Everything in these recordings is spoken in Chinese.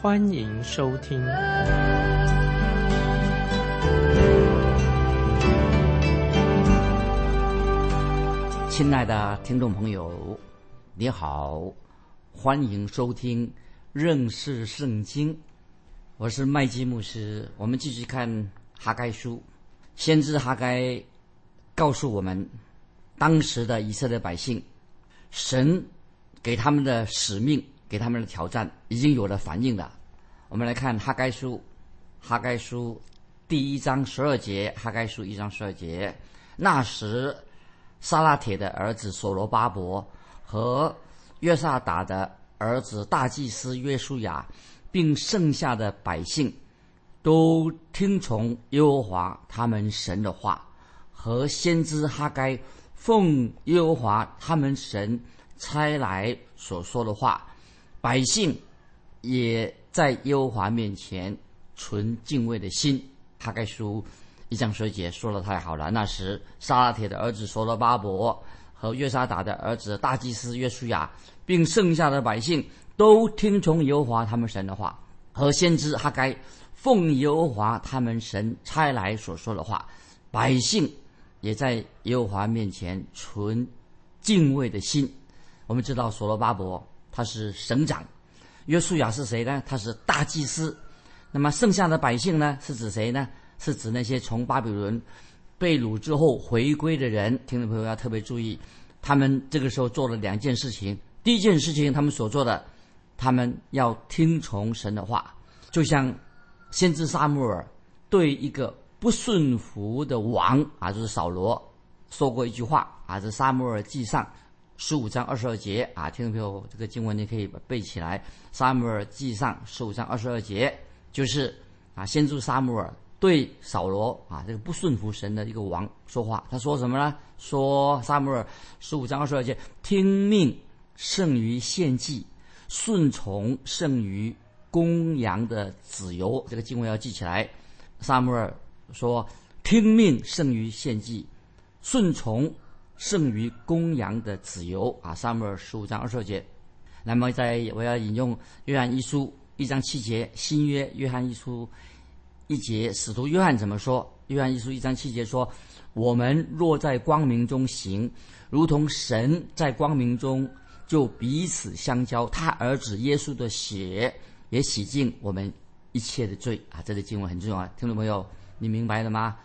欢迎收听。亲爱的听众朋友，你好。欢迎收听认识圣经，我是麦基牧师。我们继续看哈该书，先知哈该告诉我们，当时的以色列百姓，神给他们的使命、给他们的挑战已经有了反应了。我们来看哈该书，哈该书第一章十二节，哈该书一章十二节。那时，撒拉铁的儿子所罗巴伯和约萨达的儿子大祭司约书亚，并剩下的百姓，都听从耶和华他们神的话，和先知哈该奉耶和华他们神差来所说的话，百姓也在耶和华面前存敬畏的心。哈该书一章十节说的太好了。那时，撒拉铁的儿子所罗巴伯。和约沙达的儿子大祭司约书亚，并剩下的百姓都听从耶和华他们神的话，和先知哈该奉耶和华他们神差来所说的话，百姓也在耶和华面前存敬畏的心。我们知道所罗巴伯他是省长，约书亚是谁呢？他是大祭司。那么剩下的百姓呢？是指谁呢？是指那些从巴比伦。被掳之后回归的人，听众朋友要特别注意，他们这个时候做了两件事情。第一件事情，他们所做的，他们要听从神的话，就像先知撒母耳对一个不顺服的王啊，就是扫罗说过一句话啊，这撒母耳记上十五章二十二节啊，听众朋友这个经文你可以背起来。撒母耳记上十五章二十二节，就是啊，先知撒母耳。对扫罗啊，这个不顺服神的一个王说话，他说什么呢？说撒母耳十五章二十二节，听命胜于献祭，顺从胜于公羊的子由。这个经文要记起来。撒母耳说，听命胜于献祭，顺从胜于公羊的子由。啊，撒母耳十五章二十二节。那么，在我要引用约翰一书一章七节，新约约翰一书。一节，使徒约翰怎么说？约翰一书一章七节说：“我们若在光明中行，如同神在光明中，就彼此相交。他儿子耶稣的血也洗净我们一切的罪。”啊，这个经文很重要，听众朋友，你明白了吗？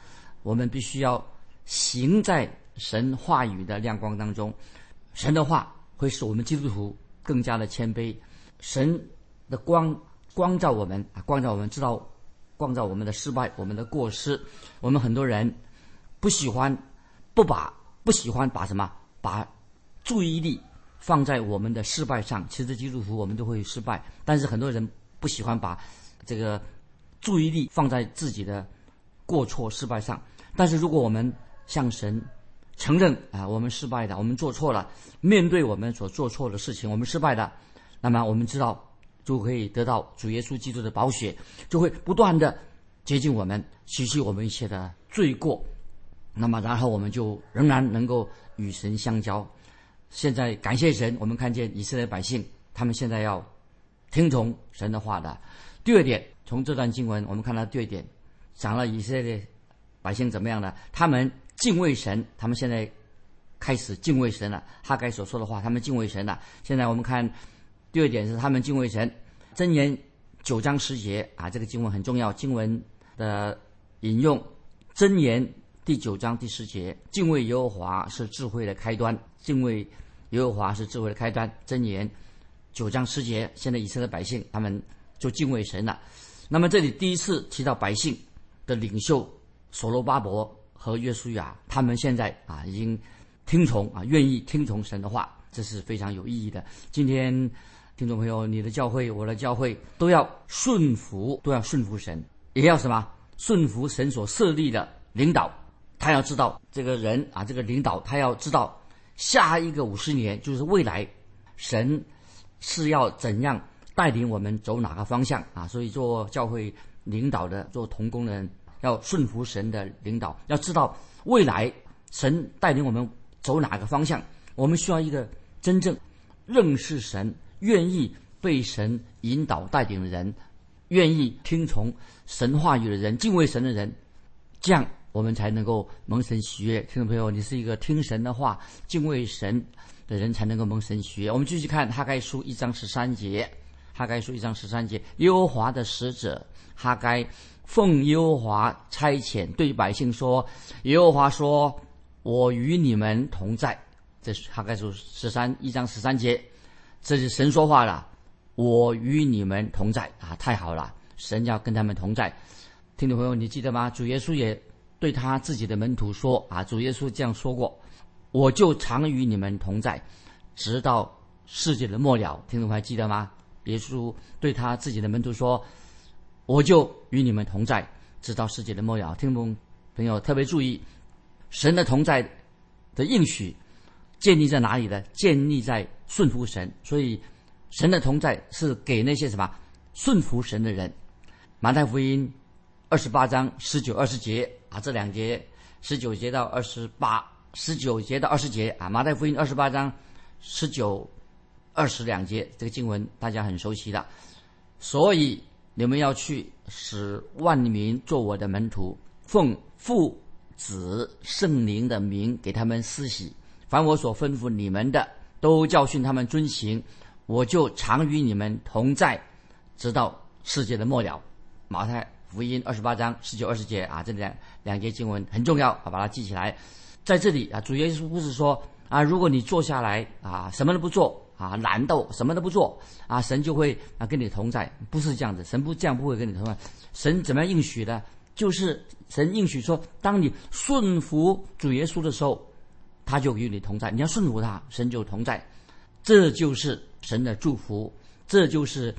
我们必须要行在神话语的亮光当中，神的话会使我们基督徒更加的谦卑。神的光光照我们啊，光照我们知道。光照我们的失败，我们的过失。我们很多人不喜欢不把不喜欢把什么把注意力放在我们的失败上。其实基督徒我们都会失败，但是很多人不喜欢把这个注意力放在自己的过错失败上。但是如果我们向神承认啊，我们失败的，我们做错了，面对我们所做错的事情，我们失败的，那么我们知道。就可以得到主耶稣基督的宝血，就会不断的接近我们，洗去我们一切的罪过。那么，然后我们就仍然能够与神相交。现在感谢神，我们看见以色列百姓，他们现在要听从神的话的。第二点，从这段经文我们看到第二点，讲了以色列百姓怎么样呢？他们敬畏神，他们现在开始敬畏神了。哈该所说的话，他们敬畏神了。现在我们看。第二点是他们敬畏神，箴言九章十节啊，这个经文很重要。经文的引用，箴言第九章第十节，敬畏耶和华是智慧的开端。敬畏耶和华是智慧的开端。箴言九章十节，现在以色列百姓他们就敬畏神了。那么这里第一次提到百姓的领袖所罗巴伯和约书亚，他们现在啊已经听从啊，愿意听从神的话，这是非常有意义的。今天。听众朋友，你的教会，我的教会，都要顺服，都要顺服神，也要什么？顺服神所设立的领导。他要知道这个人啊，这个领导，他要知道下一个五十年就是未来，神是要怎样带领我们走哪个方向啊？所以做教会领导的，做童工的人，要顺服神的领导，要知道未来神带领我们走哪个方向。我们需要一个真正认识神。愿意被神引导带领的人，愿意听从神话语的人，敬畏神的人，这样我们才能够蒙神喜悦。听众朋友，你是一个听神的话、敬畏神的人，才能够蒙神喜悦。我们继续看哈该书一章十三节，哈该书一章十三节，耶和华的使者哈该奉耶和华差遣，对百姓说：“耶和华说，我与你们同在。”这是哈该书十三一章十三节。这是神说话了，我与你们同在啊！太好了，神要跟他们同在。听众朋友，你记得吗？主耶稣也对他自己的门徒说啊，主耶稣这样说过：“我就常与你们同在，直到世界的末了。”听众还记得吗？耶稣对他自己的门徒说：“我就与你们同在，直到世界的末了。”听众朋友特别注意，神的同在的应许建立在哪里呢？建立在。顺服神，所以神的同在是给那些什么顺服神的人。马太福音二十八章十九二十节啊，这两节十九节到二十八，十九节到二十节啊。马太福音二十八章十九二十两节，这个经文大家很熟悉的。所以你们要去使万民做我的门徒，奉父子圣灵的名给他们施洗，凡我所吩咐你们的。都教训他们遵行，我就常与你们同在，直到世界的末了。马太福音二十八章十九二十节啊，这两两节经文很重要啊，把它记起来。在这里啊，主耶稣不是说啊，如果你坐下来啊，什么都不做啊，懒惰什么都不做啊，神就会啊跟你同在，不是这样子，神不这样不会跟你同在。神怎么样应许的？就是神应许说，当你顺服主耶稣的时候。他就与你同在，你要顺服他，神就同在，这就是神的祝福，这就是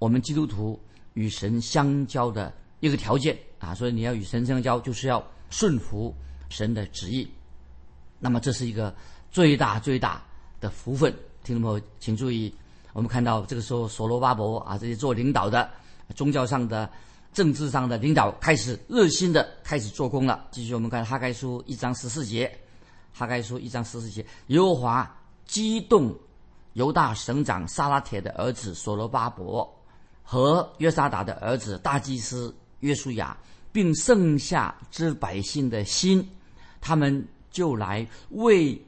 我们基督徒与神相交的一个条件啊！所以你要与神相交，就是要顺服神的旨意。那么这是一个最大最大的福分。听众朋友，请注意，我们看到这个时候，所罗巴伯啊，这些做领导的、宗教上的、政治上的领导，开始热心的开始做工了。继续，我们看哈该书一章十四节。哈该书一章十四节，耶和华激动犹大省长撒拉铁的儿子所罗巴伯和约沙达的儿子大祭司约书亚，并剩下之百姓的心，他们就来为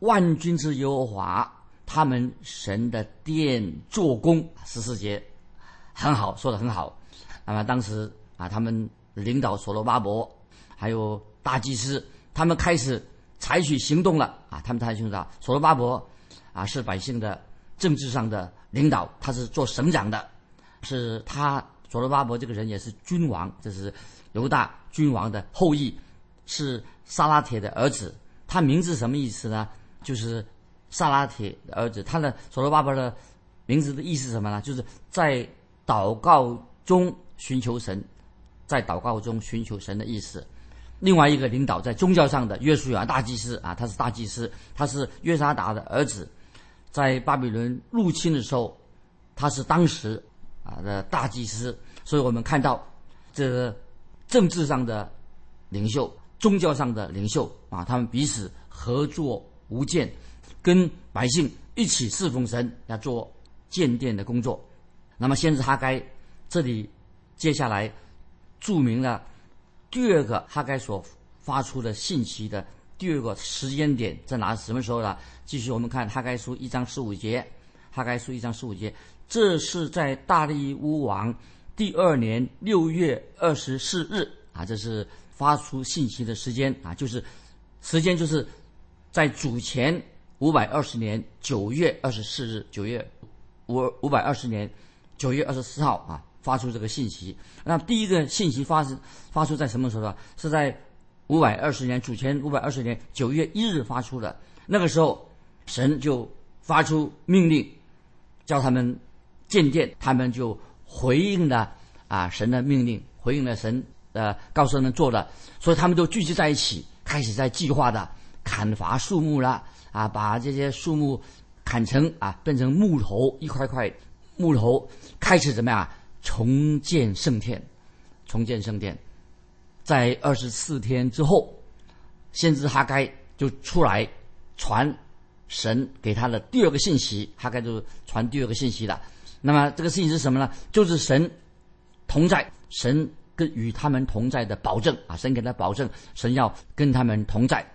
万军之耶和华他们神的殿做工。十四节很好，说的很好。那么当时啊，他们领导所罗巴伯还有大祭司，他们开始。采取行动了啊！他们采取行动。所罗巴伯啊，是百姓的政治上的领导，他是做省长的，是他所罗巴伯这个人也是君王，这是犹大君王的后裔，是萨拉铁的儿子。他名字什么意思呢？就是萨拉铁的儿子。他的所罗巴伯的名字的意思是什么呢？就是在祷告中寻求神，在祷告中寻求神的意思。另外一个领导在宗教上的约书亚大祭司啊，他是大祭司，他是约沙达的儿子，在巴比伦入侵的时候，他是当时啊的大祭司。所以我们看到这政治上的领袖、宗教上的领袖啊，他们彼此合作无间，跟百姓一起侍奉神，要做建殿的工作。那么先知哈该这里接下来注明了。第二个哈该所发出的信息的第二个时间点在哪？什么时候呢？继续我们看哈该书一章十五节，哈该书一章十五节，这是在大利乌王第二年六月二十四日啊，这是发出信息的时间啊，就是时间就是在主前五百二十年九月二十四日，九月五五百二十年九月二十四号啊。发出这个信息，那第一个信息发是发出在什么时候呢？是在五百二十年主前五百二十年九月一日发出的。那个时候，神就发出命令，叫他们建殿，他们就回应了啊神的命令，回应了神呃告诉他们做的，所以他们都聚集在一起，开始在计划的砍伐树木了啊，把这些树木砍成啊变成木头一块块木头，开始怎么样重建圣殿，重建圣殿，在二十四天之后，先知哈该就出来传。神给他的第二个信息，哈该就传第二个信息了。那么这个信息是什么呢？就是神同在，神跟与他们同在的保证啊！神给他保证，神要跟他们同在。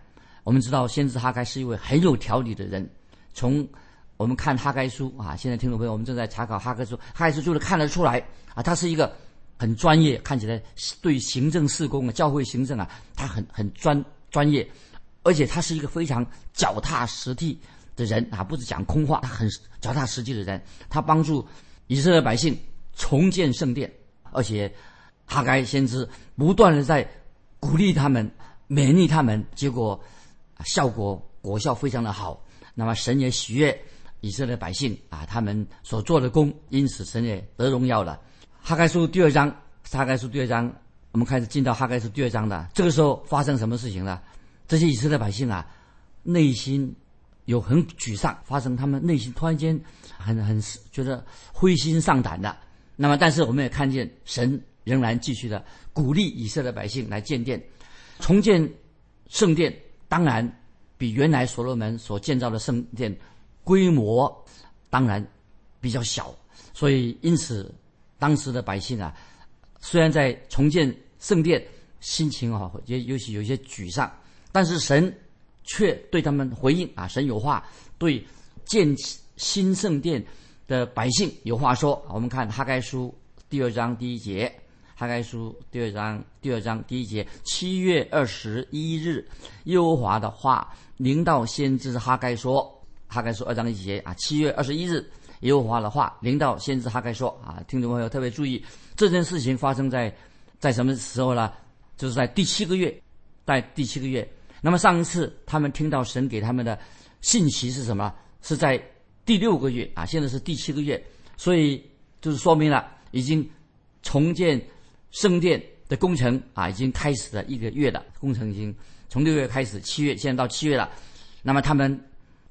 我们知道，先知哈该是一位很有条理的人。从我们看哈该书啊，现在听众朋友，我们正在查考哈该书，哈该书就是看得出来啊，他是一个很专业，看起来对行政事工啊、教会行政啊，他很很专专业。而且他是一个非常脚踏实地的人啊，不是讲空话，他很脚踏实地的人。他帮助以色列百姓重建圣殿，而且哈该先知不断的在鼓励他们、勉励他们，结果效果果效非常的好。那么神也喜悦以色列百姓啊，他们所做的功，因此神也得荣耀了。哈该书第二章，哈该书第二章，我们开始进到哈该书第二章的。这个时候发生什么事情呢？这些以色列百姓啊，内心有很沮丧，发生他们内心突然间很很觉得灰心丧胆的。那么，但是我们也看见神仍然继续的鼓励以色列百姓来建殿、重建圣殿。当然，比原来所罗门所建造的圣殿规模当然比较小。所以，因此当时的百姓啊，虽然在重建圣殿，心情啊也尤其有些沮丧。但是神却对他们回应啊，神有话对建新圣殿的百姓有话说。我们看哈该书第二章第一节，哈该书第二章第二章第一节，七月二十一日，耶和华的话临到先知哈该说，哈该书二章一节啊，七月二十一日，耶和华的话临到先知哈该说啊，听众朋友特别注意，这件事情发生在在什么时候呢？就是在第七个月，在第七个月。那么上一次他们听到神给他们的信息是什么？是在第六个月啊，现在是第七个月，所以就是说明了已经重建圣殿的工程啊，已经开始了一个月了。工程已经从六月开始，七月现在到七月了。那么他们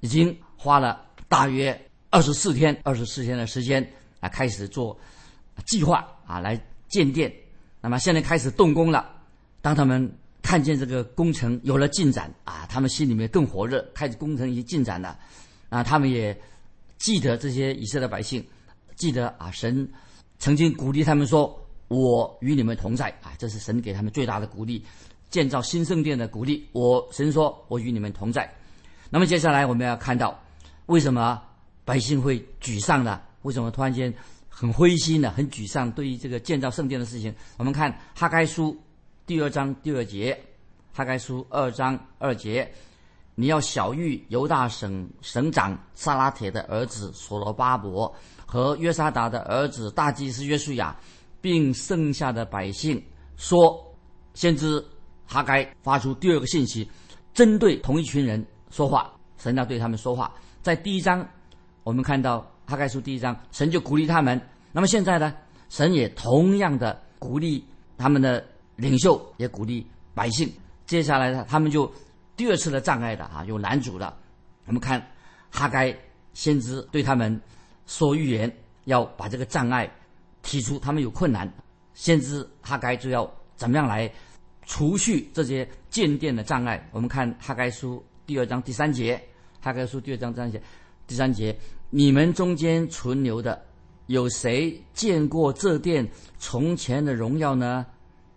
已经花了大约二十四天，二十四天的时间啊，开始做计划啊，来建殿。那么现在开始动工了。当他们看见这个工程有了进展啊，他们心里面更火热，开始工程已经进展了，啊，他们也记得这些以色列百姓，记得啊，神曾经鼓励他们说：“我与你们同在。”啊，这是神给他们最大的鼓励，建造新圣殿的鼓励。我神说：“我与你们同在。”那么接下来我们要看到，为什么百姓会沮丧呢？为什么突然间很灰心呢？很沮丧？对于这个建造圣殿的事情，我们看哈该书。第二章第二节，哈该书二章二节，你要小谕犹大省省长撒拉铁的儿子所罗巴伯和约沙达的儿子大祭司约书亚，并剩下的百姓说：先知哈该发出第二个信息，针对同一群人说话，神要对他们说话。在第一章，我们看到哈该书第一章，神就鼓励他们。那么现在呢，神也同样的鼓励他们的。领袖也鼓励百姓。接下来呢，他们就第二次的障碍的啊，有难主的。我们看哈该先知对他们说预言，要把这个障碍提出。他们有困难，先知哈该就要怎么样来除去这些建殿的障碍？我们看哈该书第二章第三节，哈该书第二章第三节，第三节，你们中间存留的，有谁见过这殿从前的荣耀呢？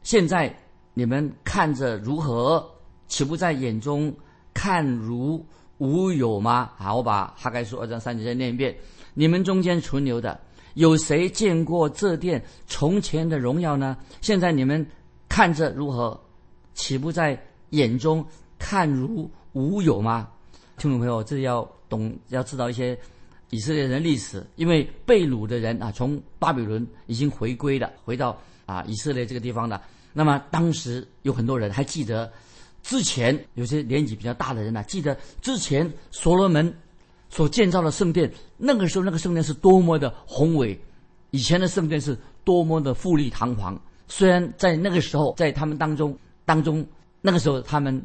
现在你们看着如何？岂不在眼中看如无有吗？好，我把哈该书二章三节再念一遍。你们中间存留的，有谁见过这殿从前的荣耀呢？现在你们看着如何？岂不在眼中看如无有吗？听众朋友，这要懂，要知道一些以色列人历史，因为被掳的人啊，从巴比伦已经回归了，回到啊以色列这个地方了。那么当时有很多人还记得，之前有些年纪比较大的人呢，记得之前所罗门所建造的圣殿，那个时候那个圣殿是多么的宏伟，以前的圣殿是多么的富丽堂皇。虽然在那个时候，在他们当中当中，那个时候他们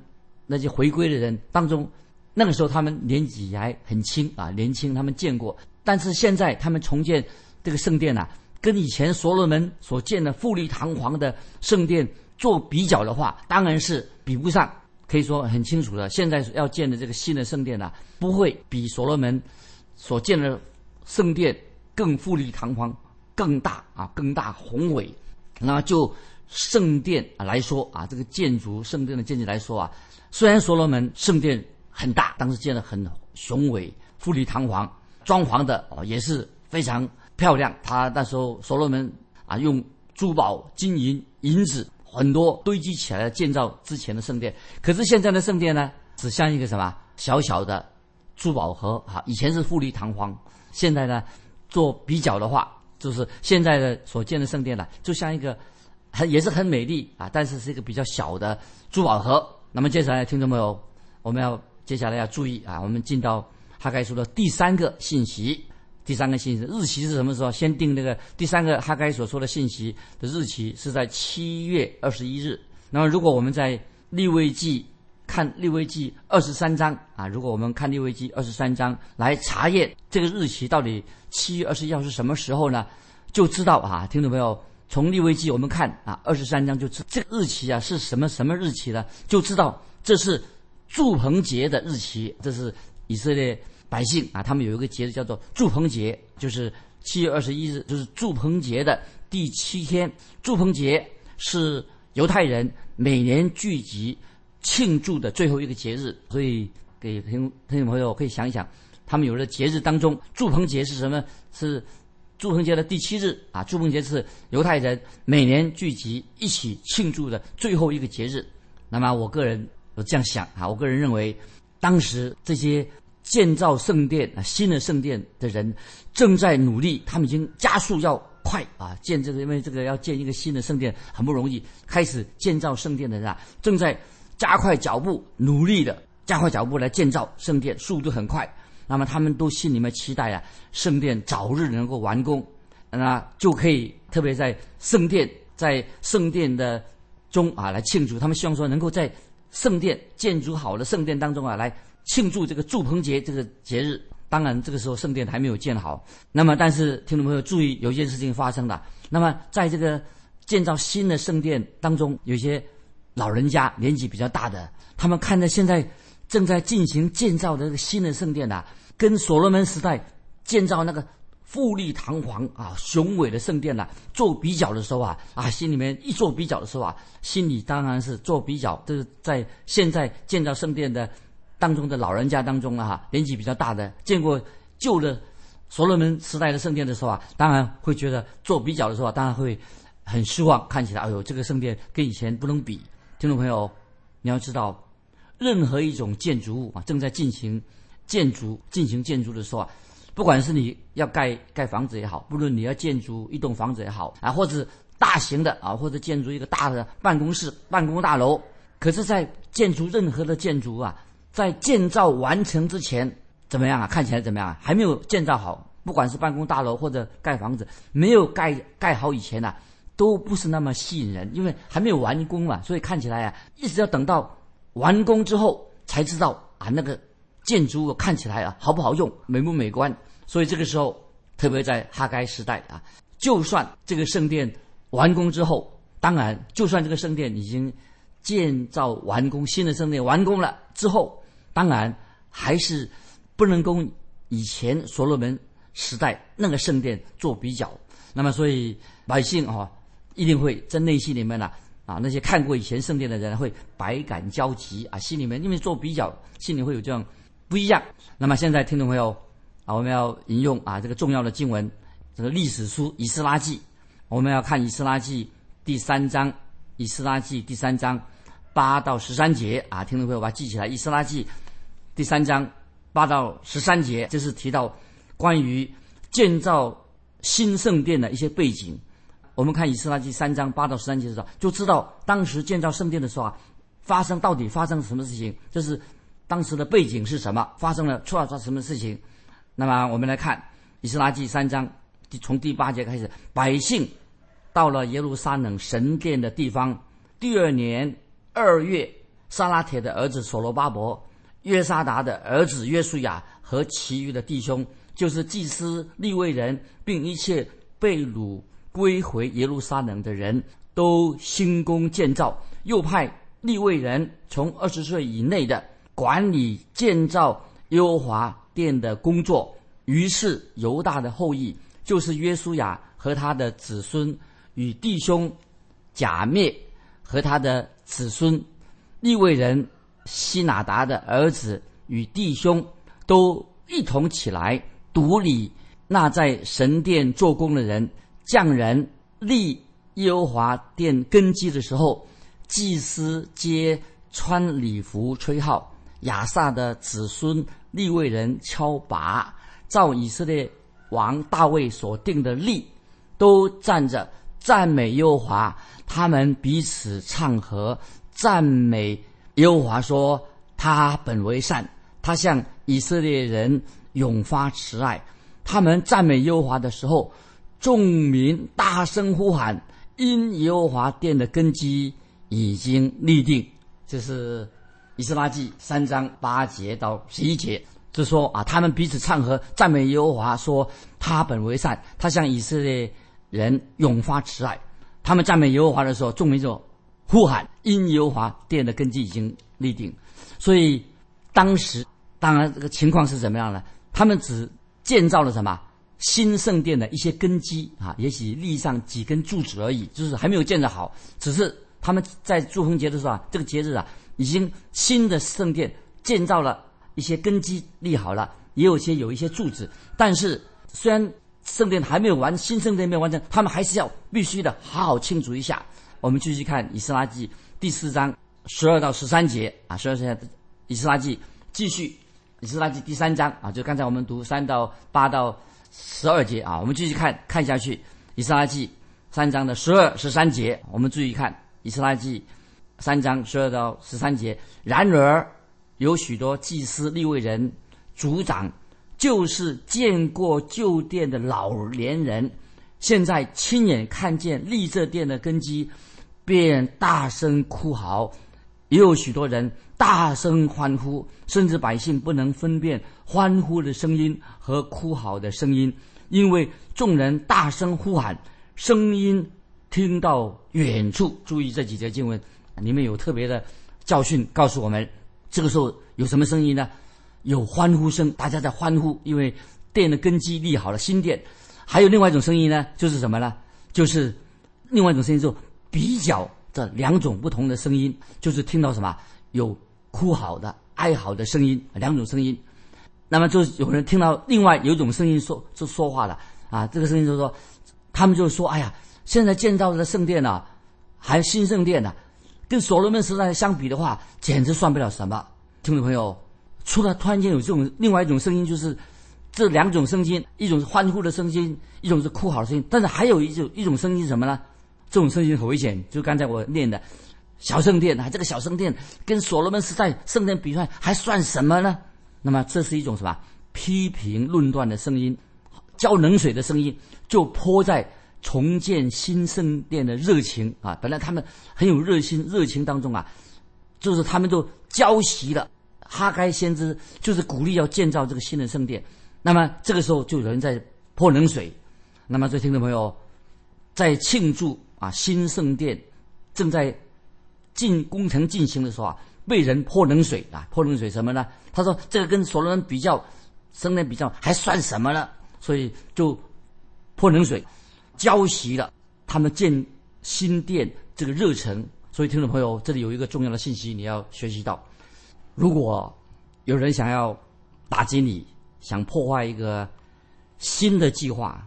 那些回归的人当中，那个时候他们年纪还很轻啊，年轻，他们见过。但是现在他们重建这个圣殿啊，跟以前所罗门所建的富丽堂皇的圣殿做比较的话，当然是比不上。可以说很清楚的，现在要建的这个新的圣殿呢，不会比所罗门所建的圣殿更富丽堂皇、更大啊、更大宏伟。那就圣殿来说啊，这个建筑圣殿的建筑来说啊，虽然所罗门圣殿很大，当时建的很雄伟、富丽堂皇，装潢的哦也是非常漂亮。他那时候所罗门啊，用珠宝、金银、银子。很多堆积起来建造之前的圣殿，可是现在的圣殿呢，只像一个什么小小的珠宝盒啊。以前是富丽堂皇，现在呢，做比较的话，就是现在的所建的圣殿呢，就像一个很也是很美丽啊，但是是一个比较小的珠宝盒。那么接下来听众朋友，我们要接下来要注意啊，我们进到哈该书的第三个信息。第三个信息日期是什么时候？先定那个第三个哈该所说的信息的日期是在七月二十一日。那么如果我们在立位记看立位记二十三章啊，如果我们看立位记二十三章来查验这个日期到底七月二十一号是什么时候呢？就知道啊，听众朋友，从立位记我们看啊二十三章就知这个日期啊是什么什么日期呢？就知道这是祝棚节的日期，这是以色列。百姓啊，他们有一个节日叫做祝棚节，就是七月二十一日，就是祝棚节的第七天。祝棚节是犹太人每年聚集庆祝的最后一个节日，所以给听听众朋友可以想一想，他们有的节日当中，祝棚节是什么？是祝棚节的第七日啊。祝棚节是犹太人每年聚集一起庆祝的最后一个节日。那么我个人我这样想啊，我个人认为，当时这些。建造圣殿啊，新的圣殿的人正在努力，他们已经加速要快啊，建这个，因为这个要建一个新的圣殿很不容易。开始建造圣殿的人啊，正在加快脚步，努力的加快脚步来建造圣殿，速度很快。那么他们都心里面期待啊，圣殿早日能够完工，那就可以特别在圣殿在圣殿的中啊来庆祝。他们希望说能够在圣殿建筑好的圣殿当中啊来。庆祝这个祝棚节这个节日，当然这个时候圣殿还没有建好。那么，但是听众朋友注意，有一件事情发生了。那么，在这个建造新的圣殿当中，有些老人家年纪比较大的，他们看着现在正在进行建造的这个新的圣殿呐，跟所罗门时代建造那个富丽堂皇啊雄伟的圣殿呐做比较的时候啊啊，心里面一做比较的时候啊，心里当然是做比较，就是在现在建造圣殿的。当中的老人家当中啊，年纪比较大的，见过旧的所罗门时代的圣殿的时候啊，当然会觉得做比较的时候，当然会很失望。看起来，哎呦，这个圣殿跟以前不能比。听众朋友，你要知道，任何一种建筑物啊，正在进行建筑、进行建筑的时候啊，不管是你要盖盖房子也好，不论你要建筑一栋房子也好啊，或者大型的啊，或者建筑一个大的办公室、办公大楼，可是，在建筑任何的建筑啊。在建造完成之前怎么样啊？看起来怎么样啊？还没有建造好，不管是办公大楼或者盖房子，没有盖盖好以前呢，都不是那么吸引人，因为还没有完工嘛。所以看起来啊，一直要等到完工之后才知道啊，那个建筑物看起来啊好不好用，美不美观。所以这个时候，特别在哈该时代啊，就算这个圣殿完工之后，当然，就算这个圣殿已经建造完工，新的圣殿完工了之后。当然，还是不能跟以前所罗门时代那个圣殿做比较。那么，所以百姓啊，一定会在内心里面呢，啊，那些看过以前圣殿的人会百感交集啊，心里面因为做比较，心里会有这样不一样。那么，现在听众朋友啊，我们要引用啊这个重要的经文，这个历史书《以斯拉记》，我们要看《以斯拉记》第三章，《以斯拉记》第三章八到十三节啊，听众朋友把它记起来，《以斯拉记》。第三章八到十三节，就是提到关于建造新圣殿的一些背景。我们看以斯拉记三章八到十三节的时候，就知道当时建造圣殿的时候啊，发生到底发生了什么事情，就是当时的背景是什么，发生了出了什么事情。那么我们来看《以斯拉记》三章，从第八节开始，百姓到了耶路撒冷神殿的地方。第二年二月，萨拉铁的儿子所罗巴伯、约沙达的儿子约书亚和其余的弟兄，就是祭司、立位人，并一切被掳归回耶路撒冷的人，都兴工建造，又派立位人从二十岁以内的管理建造耶和华殿的工作。于是犹大的后裔，就是约书亚和他的子孙与弟兄假灭。和他的子孙利未人希拿达的儿子与弟兄都一同起来独理那在神殿做工的人匠人立耶和华殿根基的时候，祭司皆穿礼服吹号，亚萨的子孙利未人敲拔，照以色列王大卫所定的例，都站着。赞美耶和华，他们彼此唱和，赞美耶和华说：“他本为善，他向以色列人永发慈爱。”他们赞美耶和华的时候，众民大声呼喊：“因耶和华殿的根基已经立定。”这是以斯拉记三章八节到十一节，就说啊，他们彼此唱和，赞美耶和华说：“他本为善，他向以色列。”人永发慈爱，他们赞美耶和华的时候，众民就呼喊：“因耶和华殿的根基已经立定。”所以当时当然这个情况是怎么样呢？他们只建造了什么新圣殿的一些根基啊，也许立上几根柱子而已，就是还没有建设好。只是他们在祝丰节的时候啊，这个节日啊，已经新的圣殿建造了一些根基立好了，也有些有一些柱子，但是虽然。圣殿还没有完，新圣殿没有完成，他们还是要必须的好好庆祝一下。我们继续看《以斯拉记》第四章十二到十三节啊，十二节《以斯拉记》继续《以斯拉记》第三章啊，就刚才我们读三到八到十二节啊，我们继续看看下去，《以斯拉记》三章的十二十三节，我们注意看《以斯拉记》三章十二到十三节。然而有许多祭司、立位人、族长。就是见过旧殿的老年人，现在亲眼看见立这殿的根基，便大声哭嚎；也有许多人大声欢呼，甚至百姓不能分辨欢呼的声音和哭嚎的声音，因为众人大声呼喊，声音听到远处。注意这几节经文，里面有特别的教训告诉我们，这个时候有什么声音呢？有欢呼声，大家在欢呼，因为殿的根基立好了，新殿。还有另外一种声音呢，就是什么呢？就是另外一种声音，就比较这两种不同的声音，就是听到什么有哭好的、哀嚎的声音，两种声音。那么就有人听到另外有一种声音说，就说话了啊，这个声音就说，他们就说：“哎呀，现在建造的圣殿呢，还新圣殿呢，跟所罗门时代相比的话，简直算不了什么。”听众朋友。除了突然间有这种另外一种声音，就是这两种声音，一种是欢呼的声音，一种是哭嚎的声音。但是还有一种一种声音是什么呢？这种声音很危险，就刚才我念的小圣殿啊，这个小圣殿跟所罗门时代圣殿比出来还算什么呢？那么这是一种什么批评论断的声音，浇冷水的声音，就泼在重建新圣殿的热情啊！本来他们很有热心热情当中啊，就是他们都浇熄了。哈该先知就是鼓励要建造这个新的圣殿，那么这个时候就有人在泼冷水。那么，这听众朋友在庆祝啊新圣殿正在进工程进行的时候啊，被人泼冷水啊，泼冷水什么呢？他说这个跟所罗门比较，圣殿比较还算什么呢？所以就泼冷水，浇熄了他们建新殿这个热忱。所以，听众朋友，这里有一个重要的信息你要学习到。如果有人想要打击你，想破坏一个新的计划，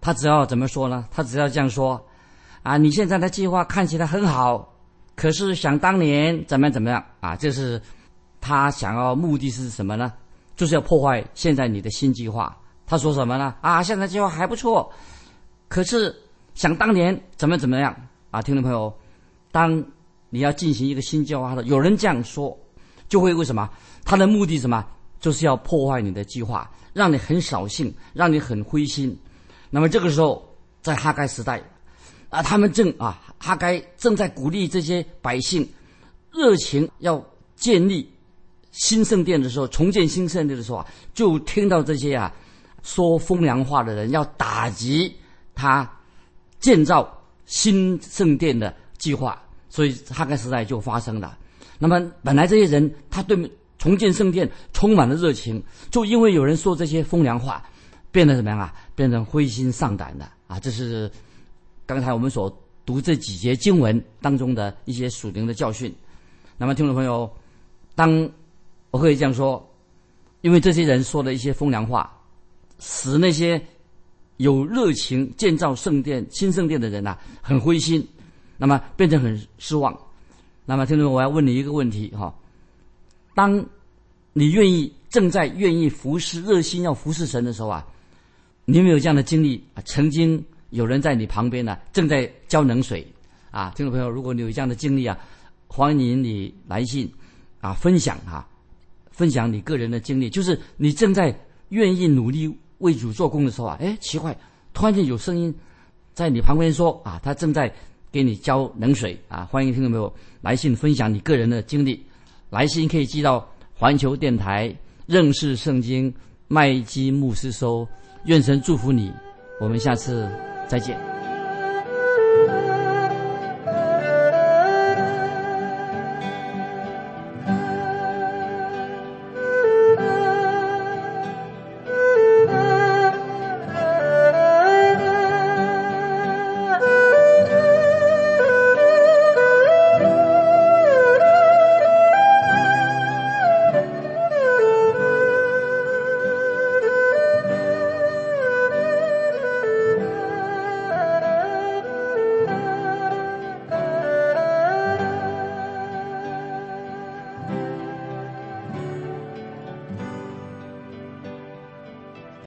他只要怎么说呢？他只要这样说：啊，你现在的计划看起来很好，可是想当年怎么样怎么样啊？这是他想要目的是什么呢？就是要破坏现在你的新计划。他说什么呢？啊，现在计划还不错，可是想当年怎么怎么样啊？听众朋友，当你要进行一个新计划的，有人这样说。就会为什么？他的目的什么？就是要破坏你的计划，让你很扫兴，让你很灰心。那么这个时候，在哈该时代，啊，他们正啊，哈该正在鼓励这些百姓热情要建立新圣殿的时候，重建新圣殿的时候啊，就听到这些啊说风凉话的人要打击他建造新圣殿的计划，所以哈该时代就发生了。那么本来这些人他对重建圣殿充满了热情，就因为有人说这些风凉话，变得怎么样啊？变成灰心丧胆的啊！这是刚才我们所读这几节经文当中的一些属灵的教训。那么听众朋友，当我可以这样说，因为这些人说了一些风凉话，使那些有热情建造圣殿、新圣殿的人呐、很灰心，那么变成很失望。那么听众，我要问你一个问题哈：当你愿意正在愿意服侍、热心要服侍神的时候啊，你有没有这样的经历啊？曾经有人在你旁边呢、正在浇冷水啊。听众朋友，如果你有这样的经历啊，欢迎你来信啊，分享哈、分享你个人的经历，就是你正在愿意努力为主做工的时候啊，哎，奇怪，突然间有声音在你旁边说啊，他正在给你浇冷水啊。欢迎听众朋友来信分享你个人的经历，来信可以寄到环球电台认识圣经麦基牧师收。愿神祝福你，我们下次再见。